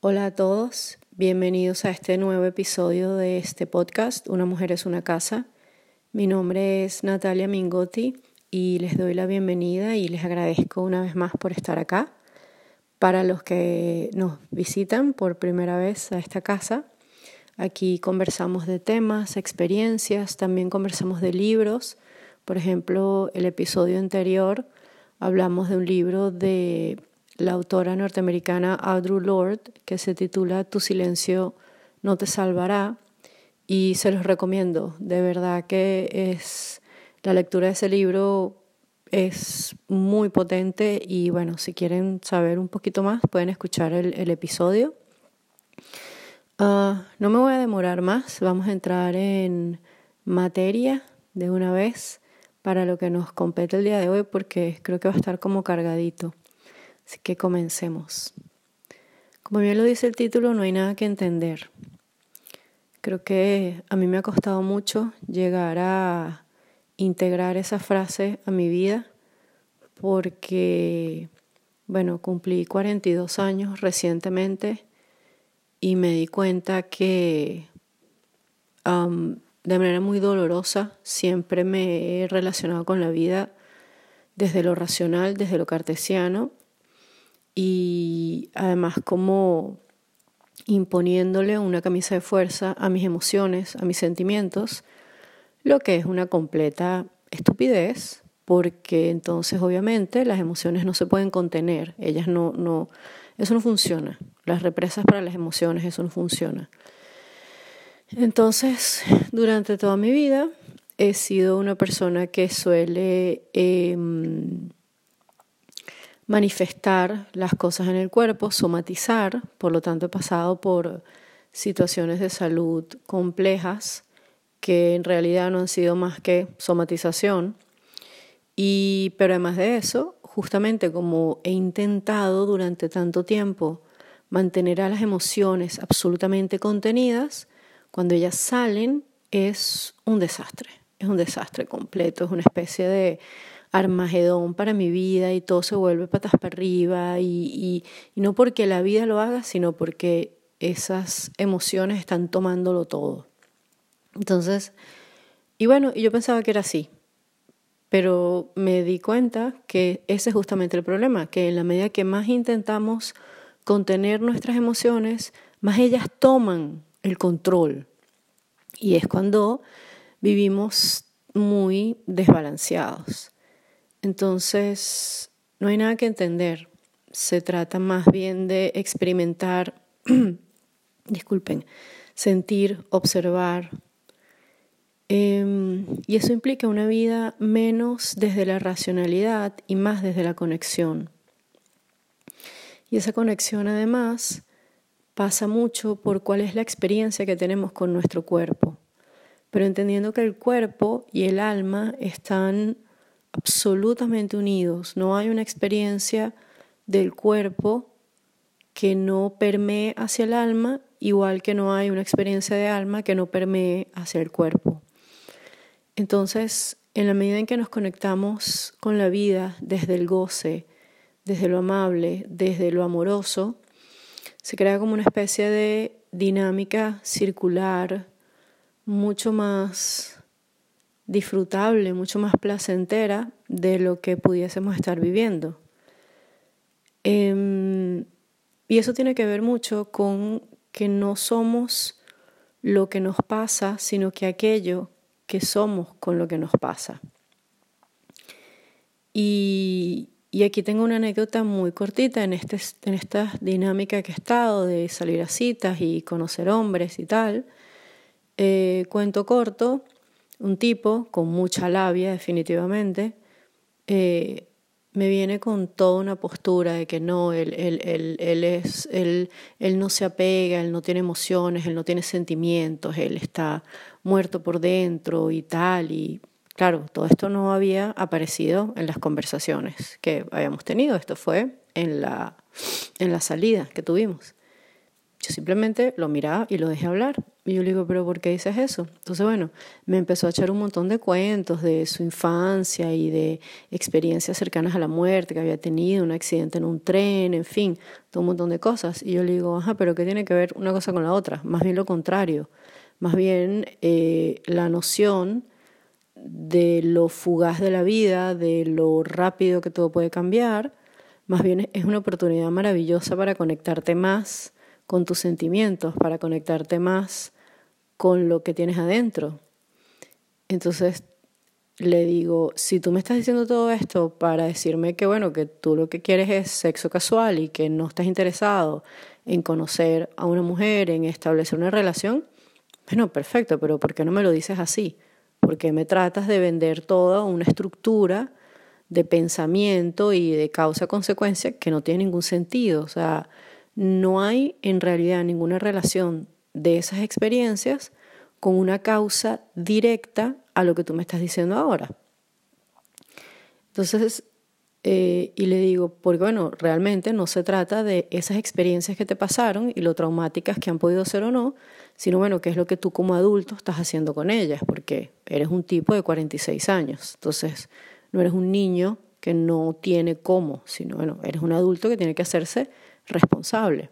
Hola a todos, bienvenidos a este nuevo episodio de este podcast, Una mujer es una casa. Mi nombre es Natalia Mingotti y les doy la bienvenida y les agradezco una vez más por estar acá. Para los que nos visitan por primera vez a esta casa, aquí conversamos de temas, experiencias, también conversamos de libros. Por ejemplo, el episodio anterior hablamos de un libro de la autora norteamericana Audre Lorde que se titula Tu silencio no te salvará y se los recomiendo. De verdad que es la lectura de ese libro es muy potente y bueno, si quieren saber un poquito más pueden escuchar el, episodio. Ah, no me voy a demorar más, vamos a entrar en materia de una vez para lo que nos compete el día de hoy porque creo que va a estar como cargadito. Así que comencemos. Como bien lo dice el título, no hay nada que entender. Creo que a mí me ha costado mucho llegar a integrar esa frase a mi vida porque, bueno, cumplí 42 años recientemente y me di cuenta que de manera muy dolorosa siempre me he relacionado con la vida desde lo racional, desde lo cartesiano y además como imponiéndole una camisa de fuerza a mis emociones, a mis sentimientos, lo que es una completa estupidez, porque entonces obviamente las emociones no se pueden contener, ellas no, no, eso no funciona, las represas para las emociones, eso no funciona. Entonces, durante toda mi vida he sido una persona que suele em, manifestar las cosas en el cuerpo, somatizar, por lo tanto he pasado por situaciones de salud complejas que en realidad no han sido más que somatización. Y, pero además de eso, justamente como he intentado durante tanto tiempo mantener a las emociones absolutamente contenidas, cuando ellas salen es un desastre, es un desastre completo, es una especie de armagedón para mi vida y todo se vuelve patas para arriba y, no porque la vida lo haga, sino porque esas emociones están tomándolo todo. Entonces, y bueno, yo pensaba que era así, pero me di cuenta que ese es justamente el problema, que en la medida que más intentamos contener nuestras emociones, más ellas toman el control. Y es cuando vivimos muy desbalanceados. Entonces, no hay nada que entender. Se trata más bien de experimentar, disculpen, sentir, observar. Em, y eso implica una vida menos desde la racionalidad y más desde la conexión. Y esa conexión además pasa mucho por cuál es la experiencia que tenemos con nuestro cuerpo, pero entendiendo que el cuerpo y el alma están absolutamente unidos, no hay una experiencia del cuerpo que no permee hacia el alma, igual que no hay una experiencia de alma que no permee hacia el cuerpo. Entonces, en la medida en que nos conectamos con la vida desde el goce, desde lo amable, desde lo amoroso, se crea como una especie de dinámica circular mucho más disfrutable, mucho más placentera de lo que pudiésemos estar viviendo. Em, y eso tiene que ver mucho con que no somos lo que nos pasa, sino que aquello que somos con lo que nos pasa. Y, aquí tengo una anécdota muy cortita en, este, en esta dinámica que he estado de salir a citas y conocer hombres y tal. Eh, cuento corto, un tipo con mucha labia definitivamente, eh, me viene con toda una postura de que no, él, él, él, él, es, él, no se apega, él no tiene emociones, él no tiene sentimientos, él está muerto por dentro y tal, y Claro, todo esto no había aparecido en las conversaciones que habíamos tenido, esto fue en la, en la salida que tuvimos. Yo simplemente lo miraba y lo dejé hablar. Y yo le digo, pero ¿por qué dices eso? Entonces, bueno, me empezó a echar un montón de cuentos de su infancia y de experiencias cercanas a la muerte que había tenido, un accidente en un tren, en fin, todo un montón de cosas. Y yo le digo, ajá, pero ¿qué tiene que ver una cosa con la otra? Más bien lo contrario. Más bien eh, la noción de lo fugaz de la vida, de lo rápido que todo puede cambiar, más bien es una oportunidad maravillosa para conectarte más con tus sentimientos, para conectarte más con lo que tienes adentro. Entonces le digo, si tú me estás diciendo todo esto para decirme que bueno, que tú lo que quieres es sexo casual y que no estás interesado en conocer a una mujer, en establecer una relación, bueno, perfecto, pero ¿por qué no me lo dices así? ¿Por qué me tratas de vender toda una estructura de pensamiento y de causa-consecuencia que no tiene ningún sentido? O sea, no hay en realidad ninguna relación de esas experiencias con una causa directa a lo que tú me estás diciendo ahora. Entonces, eh, y le digo, porque bueno, realmente no se trata de esas experiencias que te pasaron y lo traumáticas que han podido ser o no, sino bueno, qué es lo que tú como adulto estás haciendo con ellas, porque eres un tipo de 46 años, entonces no eres un niño que no tiene cómo, sino bueno, eres un adulto que tiene que hacerse responsable.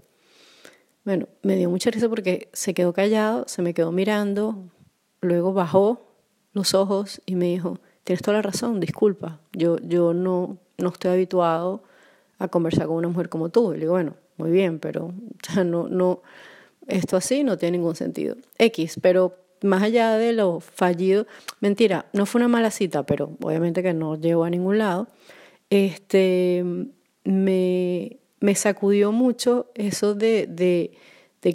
Bueno, me dio mucha risa porque se quedó callado, se me quedó mirando, luego bajó los ojos y me dijo, tienes toda la razón, disculpa, yo, yo no, no estoy habituado a conversar con una mujer como tú. Y le digo, bueno, muy bien, pero no, no, esto así no tiene ningún sentido. X, pero más allá de lo fallido, mentira, no fue una mala cita, pero obviamente que no llegó a ningún lado, este, me, me sacudió mucho eso de, de,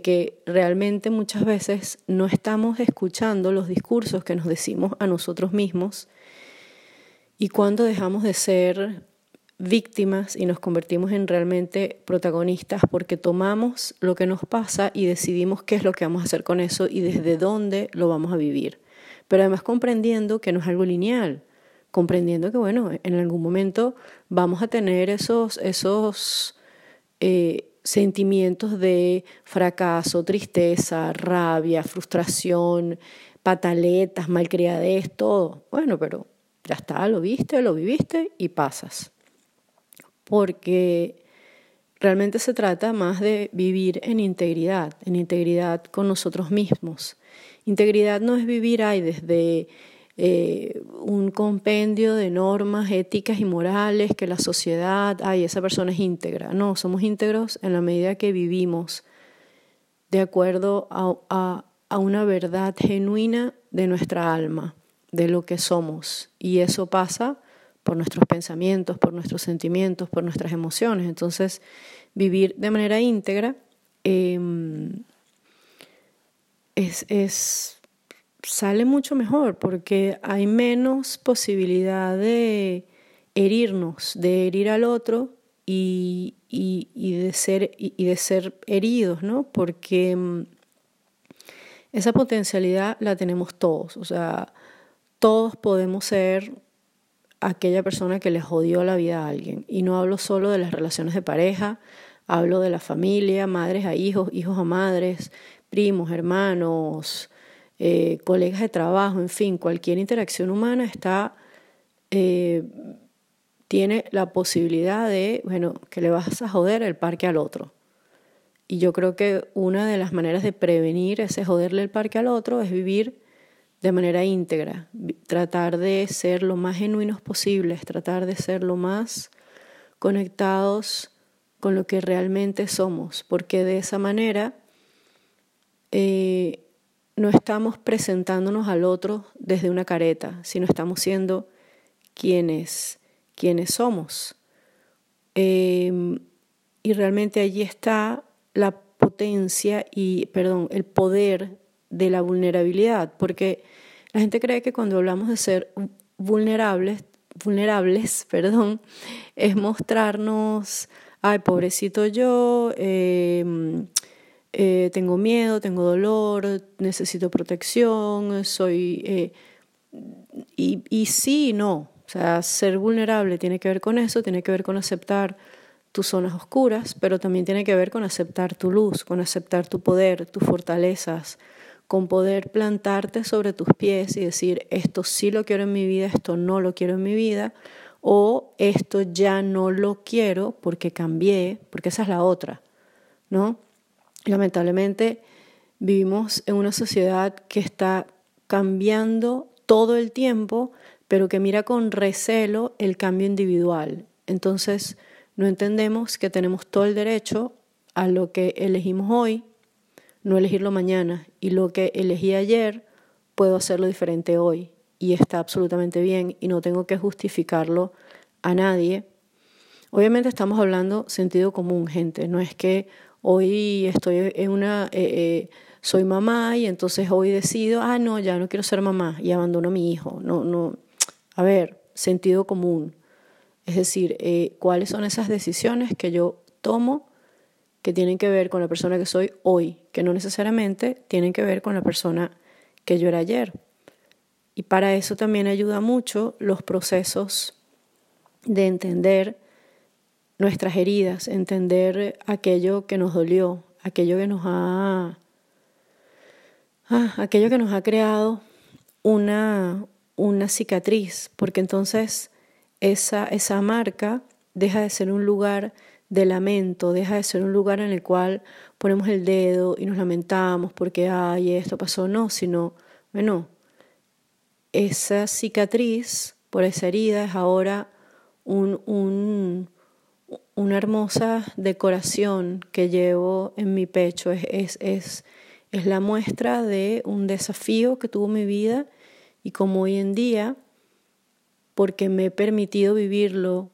que realmente muchas veces no estamos escuchando los discursos que nos decimos a nosotros mismos y cuando dejamos de ser víctimas y nos convertimos en realmente protagonistas porque tomamos lo que nos pasa y decidimos qué es lo que vamos a hacer con eso y desde dónde lo vamos a vivir. Pero además comprendiendo que no es algo lineal, comprendiendo que, bueno, en algún momento vamos a tener esos, esos eh, sentimientos de fracaso, tristeza, rabia, frustración, pataletas, malcriadez, todo. Bueno, pero ya está, lo viste, lo viviste y pasas. Porque realmente se trata más de vivir en integridad, en integridad con nosotros mismos. Integridad no es vivir ahí desde eh, un compendio de normas éticas y morales que la sociedad, ay, esa persona es íntegra. No, somos íntegros en la medida que vivimos de acuerdo a, a una verdad genuina de nuestra alma, de lo que somos. Y eso pasa por nuestros pensamientos, por nuestros sentimientos, por nuestras emociones. Entonces, vivir de manera íntegra em, es, es sale mucho mejor porque hay menos posibilidad de herirnos, de herir al otro y, de, ser, y, de ser heridos, ¿no? Porque mm, esa potencialidad la tenemos todos, o sea, todos podemos ser aquella persona que le jodió la vida a alguien. Y no hablo solo de las relaciones de pareja, hablo de la familia, madres a hijos, hijos a madres, primos, hermanos, eh, colegas de trabajo, en fin, cualquier interacción humana está, eh, tiene la posibilidad de, bueno, que le vas a joder el parque al otro. Y yo creo que una de las maneras de prevenir ese joderle el parque al otro es vivir de manera íntegra, tratar de ser lo más genuinos posibles, tratar de ser lo más conectados con lo que realmente somos, porque de esa manera eh, no estamos presentándonos al otro desde una careta, sino estamos siendo quienes, quienes somos. Em, y realmente allí está la potencia y, perdón, el poder de la vulnerabilidad, porque la gente cree que cuando hablamos de ser vulnerables, vulnerables, perdón, es mostrarnos, ay, pobrecito yo, eh, eh, tengo miedo, tengo dolor, necesito protección, soy... Eh, y, y sí y no. O sea, ser vulnerable tiene que ver con eso, tiene que ver con aceptar tus zonas oscuras, pero también tiene que ver con aceptar tu luz, con aceptar tu poder, tus fortalezas, con poder plantarte sobre tus pies y decir, esto sí lo quiero en mi vida, esto no lo quiero en mi vida, o esto ya no lo quiero porque cambié, porque esa es la otra, ¿no? Lamentablemente vivimos en una sociedad que está cambiando todo el tiempo, pero que mira con recelo el cambio individual. Entonces, no entendemos que tenemos todo el derecho a lo que elegimos hoy, no elegirlo mañana, y lo que elegí ayer, puedo hacerlo diferente hoy, y está absolutamente bien, y no tengo que justificarlo a nadie. Obviamente estamos hablando sentido común, gente, no es que hoy estoy en una... Eh, eh, soy mamá y entonces hoy decido, ah, no, ya no quiero ser mamá y abandono a mi hijo. No, no, a ver, sentido común. Es decir, eh, cuáles son esas decisiones que yo tomo que tienen que ver con la persona que soy hoy, que no necesariamente tienen que ver con la persona que yo era ayer. Y para eso también ayuda mucho los procesos de entender nuestras heridas, entender aquello que nos dolió, aquello que nos ha, ah, aquello que nos ha creado una, una cicatriz, porque entonces esa, esa marca deja de ser un lugar de lamento, deja de ser un lugar en el cual ponemos el dedo y nos lamentamos porque, ay, esto pasó, no, sino, bueno, esa cicatriz por esa herida es ahora un, un, una hermosa decoración que llevo en mi pecho, es, es, es, es la muestra de un desafío que tuvo mi vida y como hoy en día porque me he permitido vivirlo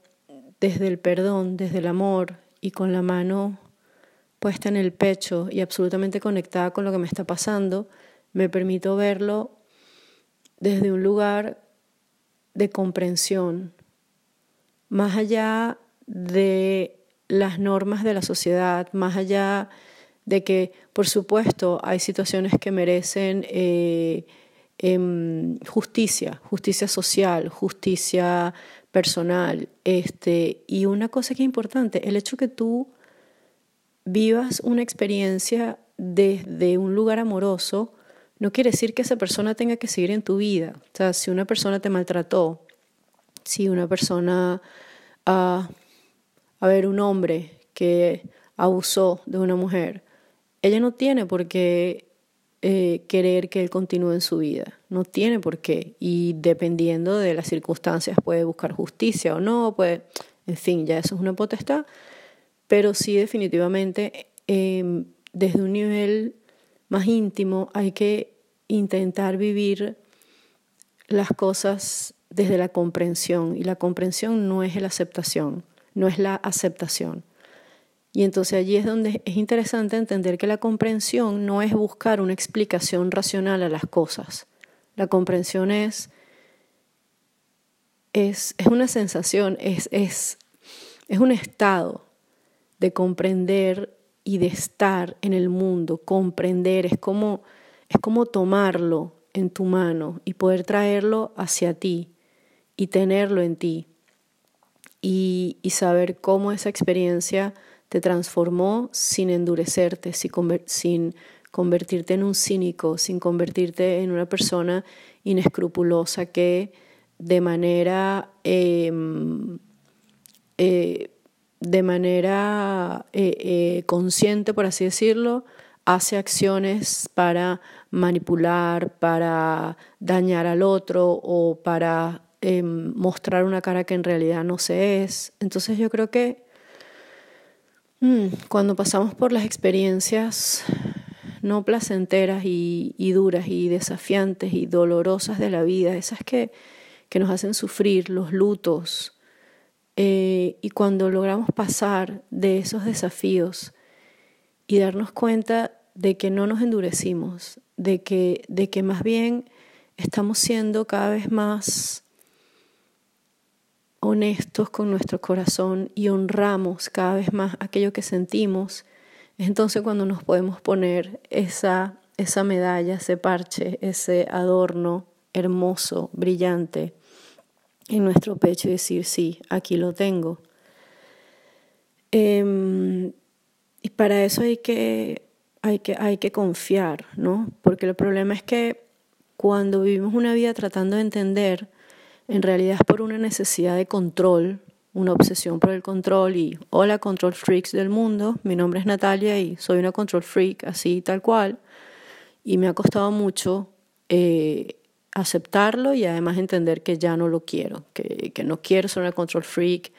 desde el perdón, desde el amor y con la mano puesta en el pecho y absolutamente conectada con lo que me está pasando, me permito verlo desde un lugar de comprensión, más allá de las normas de la sociedad, más allá de que, por supuesto, hay situaciones que merecen eh, Em, justicia, justicia social, justicia personal. Este, y una cosa que es importante, el hecho que tú vivas una experiencia desde un lugar amoroso, no quiere decir que esa persona tenga que seguir en tu vida. O sea, si una persona te maltrató, si una persona, ah, a ver, un hombre que abusó de una mujer, ella no tiene por qué eh, querer que él continúe en su vida. No tiene por qué. Y dependiendo de las circunstancias puede buscar justicia o no, puede, en fin, ya eso es una potestad. Pero sí definitivamente em, desde un nivel más íntimo hay que intentar vivir las cosas desde la comprensión. Y la comprensión no es la aceptación, no es la aceptación. Y entonces allí es donde es interesante entender que la comprensión no es buscar una explicación racional a las cosas. La comprensión es, es, es una sensación, es, es, es un estado de comprender y de estar en el mundo. Comprender es como, es como tomarlo en tu mano y poder traerlo hacia ti y tenerlo en ti y, saber cómo esa experiencia te transformó sin endurecerte, sin convertirte en un cínico, sin convertirte en una persona inescrupulosa que de manera, em, eh, de manera eh, eh, consciente, por así decirlo, hace acciones para manipular, para dañar al otro o para em, mostrar una cara que en realidad no se es. Entonces yo creo que Mm, cuando pasamos por las experiencias no placenteras y, duras y desafiantes y dolorosas de la vida, esas que, que nos hacen sufrir, los lutos, eh, y cuando logramos pasar de esos desafíos y darnos cuenta de que no nos endurecimos, de que, de que más bien estamos siendo cada vez más honestos con nuestro corazón y honramos cada vez más aquello que sentimos, es entonces cuando nos podemos poner esa, esa medalla, ese parche, ese adorno hermoso, brillante en nuestro pecho y decir, sí, aquí lo tengo. Em, y para eso hay que, hay que, hay que confiar, ¿no? Porque el problema es que cuando vivimos una vida tratando de entender, en realidad es por una necesidad de control, una obsesión por el control y hola control freaks del mundo, mi nombre es Natalia y soy una control freak así tal cual. Y me ha costado mucho eh, aceptarlo y además entender que ya no lo quiero, que, que no quiero ser una control freak,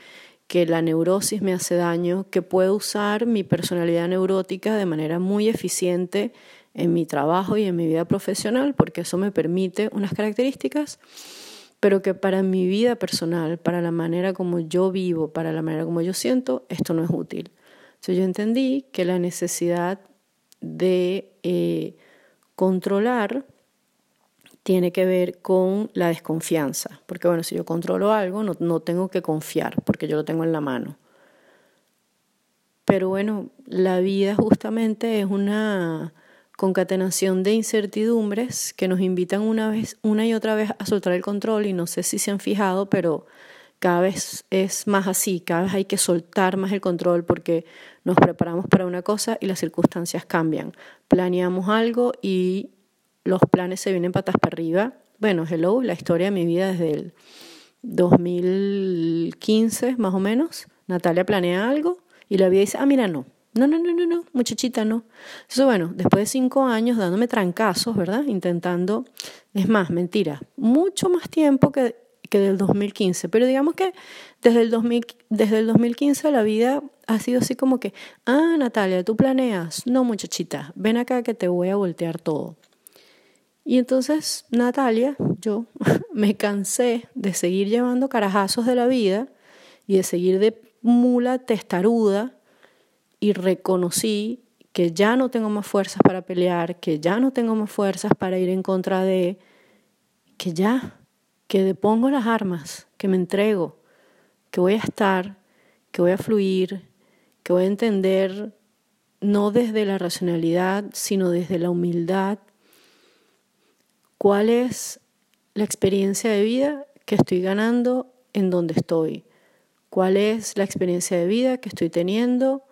que la neurosis me hace daño, que puedo usar mi personalidad neurótica de manera muy eficiente en mi trabajo y en mi vida profesional, porque eso me permite unas características pero que para mi vida personal, para la manera como yo vivo, para la manera como yo siento, esto no es útil. Entonces yo entendí que la necesidad de eh, controlar tiene que ver con la desconfianza, porque bueno, si yo controlo algo, no, no tengo que confiar, porque yo lo tengo en la mano. Pero bueno, la vida justamente es una concatenación de incertidumbres que nos invitan una vez, una y otra vez a soltar el control y no sé si se han fijado, pero cada vez es más así, cada vez hay que soltar más el control porque nos preparamos para una cosa y las circunstancias cambian. Planeamos algo y los planes se vienen patas para arriba. Bueno, hello, la historia de mi vida desde el 2015 más o menos. Natalia planea algo y la vida dice, ah, mira, no, no, no, no, no, no, muchachita, no. Eso bueno, después de cinco años dándome trancazos, ¿verdad? Intentando, es más, mentira, mucho más tiempo que, que del 2015, pero digamos que desde el, 2000, desde el 2015 la vida ha sido así como que, ah, Natalia, tú planeas, no, muchachita, ven acá que te voy a voltear todo. Y entonces, Natalia, yo me cansé de seguir llevando carajazos de la vida y de seguir de mula testaruda y reconocí que ya no tengo más fuerzas para pelear, que ya no tengo más fuerzas para ir en contra de, que ya, que depongo las armas, que me entrego, que voy a estar, que voy a fluir, que voy a entender no desde la racionalidad, sino desde la humildad, cuál es la experiencia de vida que estoy ganando en donde estoy, cuál es la experiencia de vida que estoy teniendo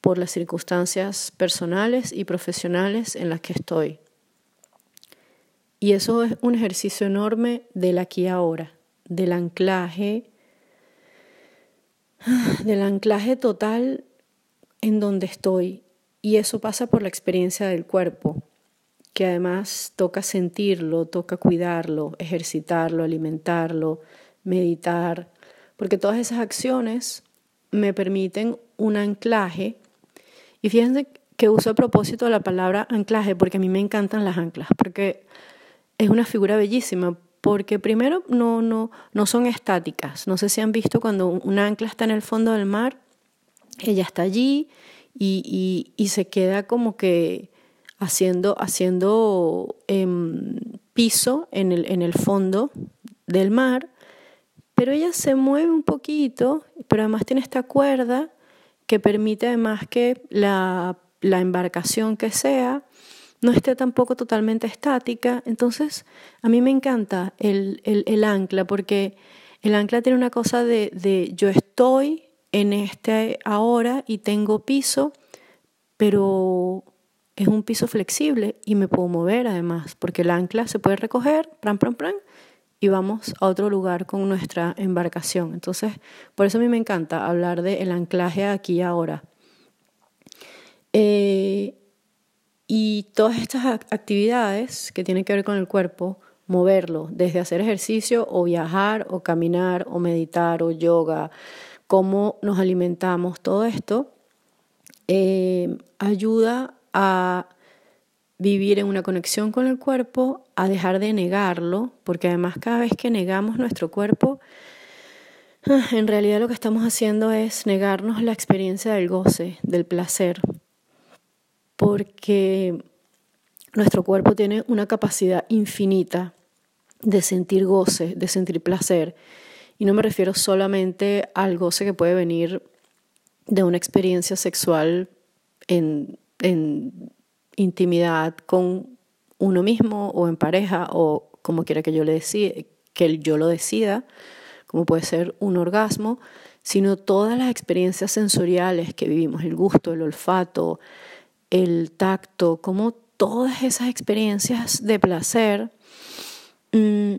por las circunstancias personales y profesionales en las que estoy. Y eso es un ejercicio enorme del aquí ahora, del anclaje, del anclaje total en donde estoy. Y eso pasa por la experiencia del cuerpo, que además toca sentirlo, toca cuidarlo, ejercitarlo, alimentarlo, meditar, porque todas esas acciones me permiten un anclaje y fíjense que uso a propósito la palabra anclaje porque a mí me encantan las anclas, porque es una figura bellísima, porque primero no, no, no son estáticas. No sé si han visto cuando un ancla está en el fondo del mar, ella está allí y, y, se queda como que haciendo, haciendo em, piso en el, en el fondo del mar, pero ella se mueve un poquito, pero además tiene esta cuerda que permite además que la, embarcación que sea no esté tampoco totalmente estática. Entonces, a mí me encanta el, el, ancla porque el ancla tiene una cosa de, de, yo estoy en este ahora y tengo piso, pero es un piso flexible y me puedo mover además, porque el ancla se puede recoger, pran, pran, pran, y vamos a otro lugar con nuestra embarcación. Entonces, por eso a mí me encanta hablar del anclaje aquí y ahora. Eh, y todas estas actividades que tienen que ver con el cuerpo, moverlo, desde hacer ejercicio o viajar o caminar o meditar o yoga, cómo nos alimentamos, todo esto, eh, ayuda a vivir en una conexión con el cuerpo, a dejar de negarlo, porque además cada vez que negamos nuestro cuerpo, ah, en realidad lo que estamos haciendo es negarnos la experiencia del goce, del placer, porque nuestro cuerpo tiene una capacidad infinita de sentir goce, de sentir placer. Y no me refiero solamente al goce que puede venir de una experiencia sexual en, en intimidad con uno mismo o en pareja o como quiera que yo, le decida, que yo lo decida, como puede ser un orgasmo, sino todas las experiencias sensoriales que vivimos, el gusto, el olfato, el tacto, cómo todas esas experiencias de placer mm,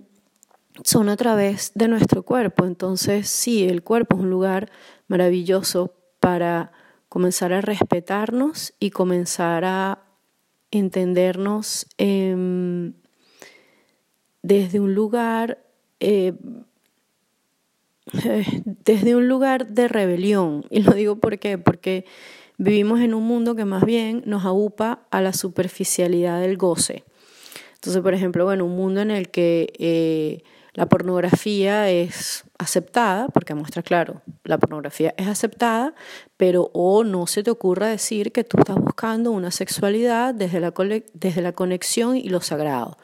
son a través de nuestro cuerpo. Entonces, sí, el cuerpo es un lugar maravilloso para comenzar a respetarnos y comenzar a entendernos em, desde un lugar eh, desde un lugar de rebelión. Y lo digo ¿por porque vivimos en un mundo que más bien nos aupa a la superficialidad del goce. Entonces, por ejemplo, bueno, un mundo en el que eh, la pornografía es aceptada, porque muestra claro, la pornografía es aceptada, pero o no se te ocurra decir que tú estás buscando una sexualidad desde la, desde la conexión y lo sagrado,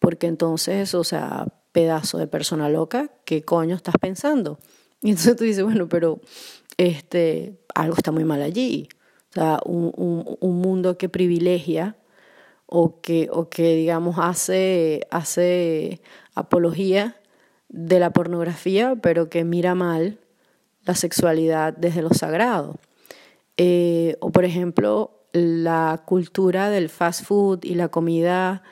porque entonces, o sea, pedazo de persona loca, ¿qué coño estás pensando? Y entonces tú dices, bueno, pero este, algo está muy mal allí. O sea, un, un, mundo que privilegia o que, o que digamos, hace, hace apología de la pornografía, pero que mira mal la sexualidad desde lo sagrado. Eh, o, por ejemplo, la cultura del fast food y la comida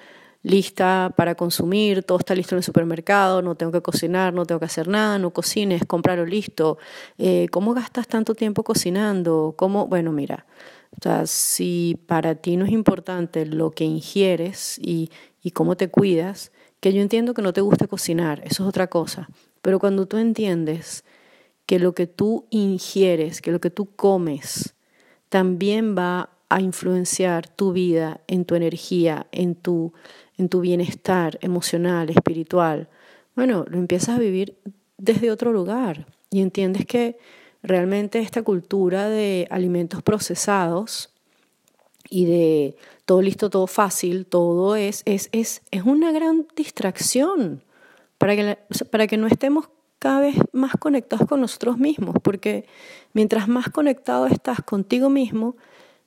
lista para consumir, todo está listo en el supermercado, no tengo que cocinar, no tengo que hacer nada, no cocines, comprarlo listo. Eh, ¿Cómo gastas tanto tiempo cocinando? ¿Cómo? Bueno, mira, o sea, si para ti no es importante lo que ingieres y, y cómo te cuidas, que yo entiendo que no te gusta cocinar, eso es otra cosa, pero cuando tú entiendes que lo que tú ingieres, que lo que tú comes, también va a influenciar tu vida, en tu energía, en tu en tu bienestar emocional, espiritual, bueno, lo empiezas a vivir desde otro lugar y entiendes que realmente esta cultura de alimentos procesados y de todo listo, todo fácil, todo es, es, es, es una gran distracción para que, para que no estemos cada vez más conectados con nosotros mismos, porque mientras más conectado estás contigo mismo,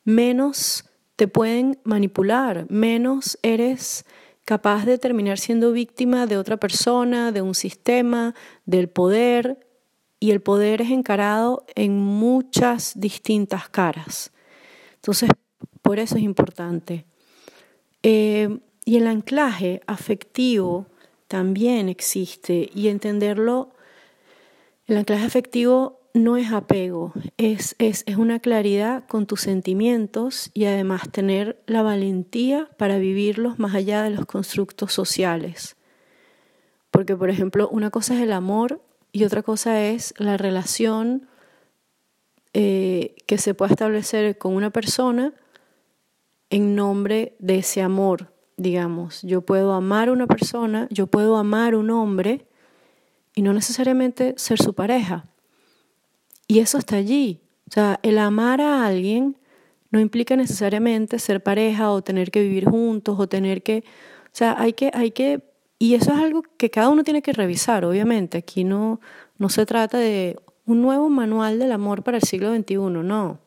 menos te pueden manipular, menos eres capaz de terminar siendo víctima de otra persona, de un sistema, del poder, y el poder es encarado en muchas distintas caras. Entonces, por eso es importante. Eh, y el anclaje afectivo también existe y entenderlo, el anclaje afectivo no es apego, es, es, es, una claridad con tus sentimientos y además tener la valentía para vivirlos más allá de los constructos sociales. Porque, por ejemplo, una cosa es el amor y otra cosa es la relación eh, que se pueda establecer con una persona en nombre de ese amor, digamos. Yo puedo amar a una persona, yo puedo amar a un hombre y no necesariamente ser su pareja y eso está allí. O sea, el amar a alguien no implica necesariamente ser pareja o tener que vivir juntos o tener que, o sea, hay que, hay que, y eso es algo que cada uno tiene que revisar, obviamente. Aquí no, no se trata de un nuevo manual del amor para el siglo XXI, no,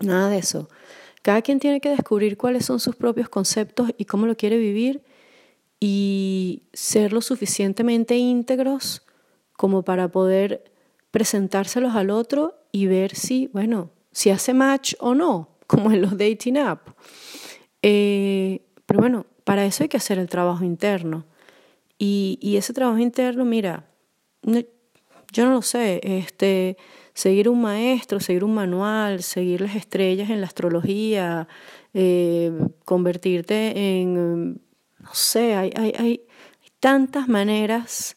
nada de eso. Cada quien tiene que descubrir cuáles son sus propios conceptos y cómo lo quiere vivir y ser lo suficientemente íntegros como para poder presentárselos al otro y ver si, bueno, si hace match o no, como en los dating app. Eh, pero bueno, para eso hay que hacer el trabajo interno. Y, ese trabajo interno, mira, yo no lo sé, este, seguir un maestro, seguir un manual, seguir las estrellas en la astrología, eh, convertirte en, no sé, hay, hay, hay tantas maneras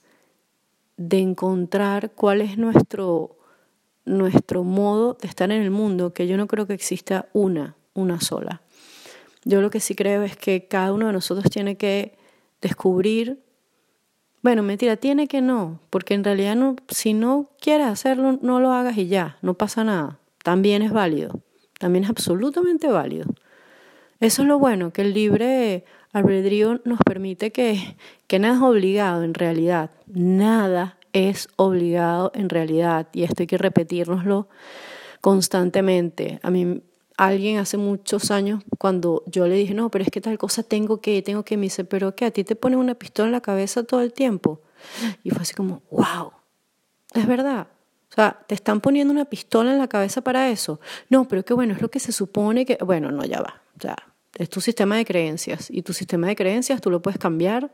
de encontrar cuál es nuestro, nuestro modo de estar en el mundo, que yo no creo que exista una, una sola. Yo lo que sí creo es que cada uno de nosotros tiene que descubrir, bueno, mentira, tiene que no, porque en realidad no, si no quieres hacerlo, no lo hagas y ya, no pasa nada. También es válido, también es absolutamente válido. Eso es lo bueno, que el libre albedrío nos permite que, que nada es obligado en realidad, nada es obligado en realidad y esto hay que repetirnoslo constantemente. A mí alguien hace muchos años cuando yo le dije, no, pero es que tal cosa tengo que, tengo que, me dice, pero que a ti te ponen una pistola en la cabeza todo el tiempo. Y fue así como, wow, es verdad. O sea, te están poniendo una pistola en la cabeza para eso. No, pero qué bueno, es lo que se supone que... Bueno, no, ya va. O sea, es tu sistema de creencias y tu sistema de creencias tú lo puedes cambiar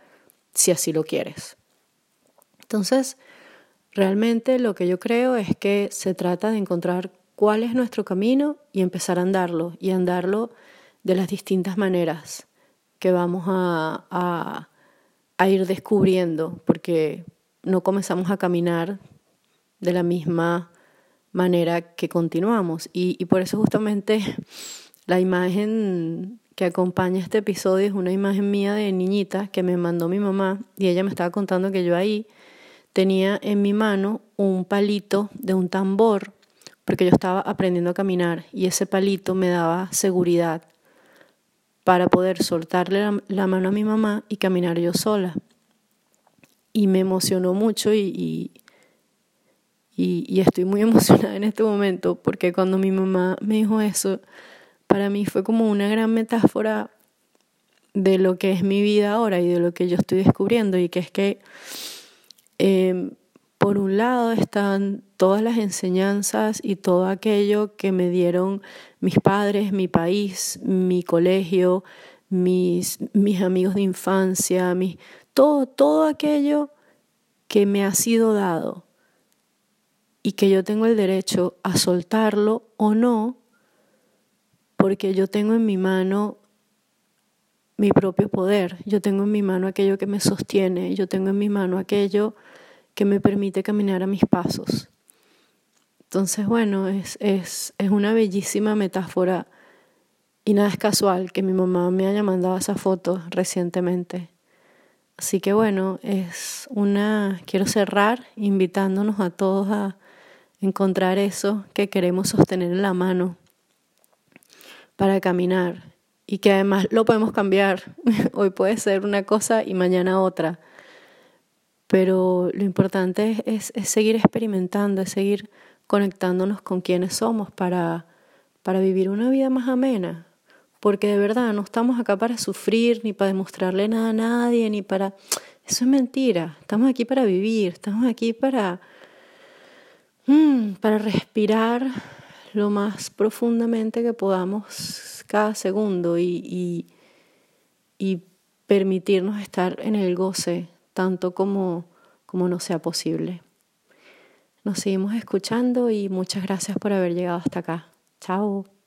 si así lo quieres. Entonces, realmente lo que yo creo es que se trata de encontrar cuál es nuestro camino y empezar a andarlo y andarlo de las distintas maneras que vamos a, a, ir descubriendo, porque no comenzamos a caminar de la misma manera que continuamos. Y, y, por eso justamente la imagen que acompaña este episodio es una imagen mía de niñita que me mandó mi mamá y ella me estaba contando que yo ahí tenía en mi mano un palito de un tambor porque yo estaba aprendiendo a caminar y ese palito me daba seguridad para poder soltarle la, mano a mi mamá y caminar yo sola. Y me emocionó mucho y, y y, estoy muy emocionada en este momento porque cuando mi mamá me dijo eso, para mí fue como una gran metáfora de lo que es mi vida ahora y de lo que yo estoy descubriendo y que es que em, por un lado están todas las enseñanzas y todo aquello que me dieron mis padres, mi país, mi colegio, mis, amigos de infancia, todo, todo aquello que me ha sido dado y que yo tengo el derecho a soltarlo o no, porque yo tengo en mi mano mi propio poder, yo tengo en mi mano aquello que me sostiene, yo tengo en mi mano aquello que me permite caminar a mis pasos. Entonces, bueno, es, es, es una bellísima metáfora y nada es casual que mi mamá me haya mandado esa foto recientemente. Así que bueno, es una, quiero cerrar invitándonos a todos a encontrar eso que queremos sostener en la mano para caminar y que además lo podemos cambiar. Hoy puede ser una cosa y mañana otra. Pero lo importante es, es, seguir experimentando, es seguir conectándonos con quienes somos para, para vivir una vida más amena. Porque de verdad no estamos acá para sufrir, ni para demostrarle nada a nadie, ni para... Eso es mentira. Estamos aquí para vivir, estamos aquí para, Mm, para respirar lo más profundamente que podamos cada segundo y, y, permitirnos estar en el goce tanto como, como nos sea posible. Nos seguimos escuchando y muchas gracias por haber llegado hasta acá. Chao.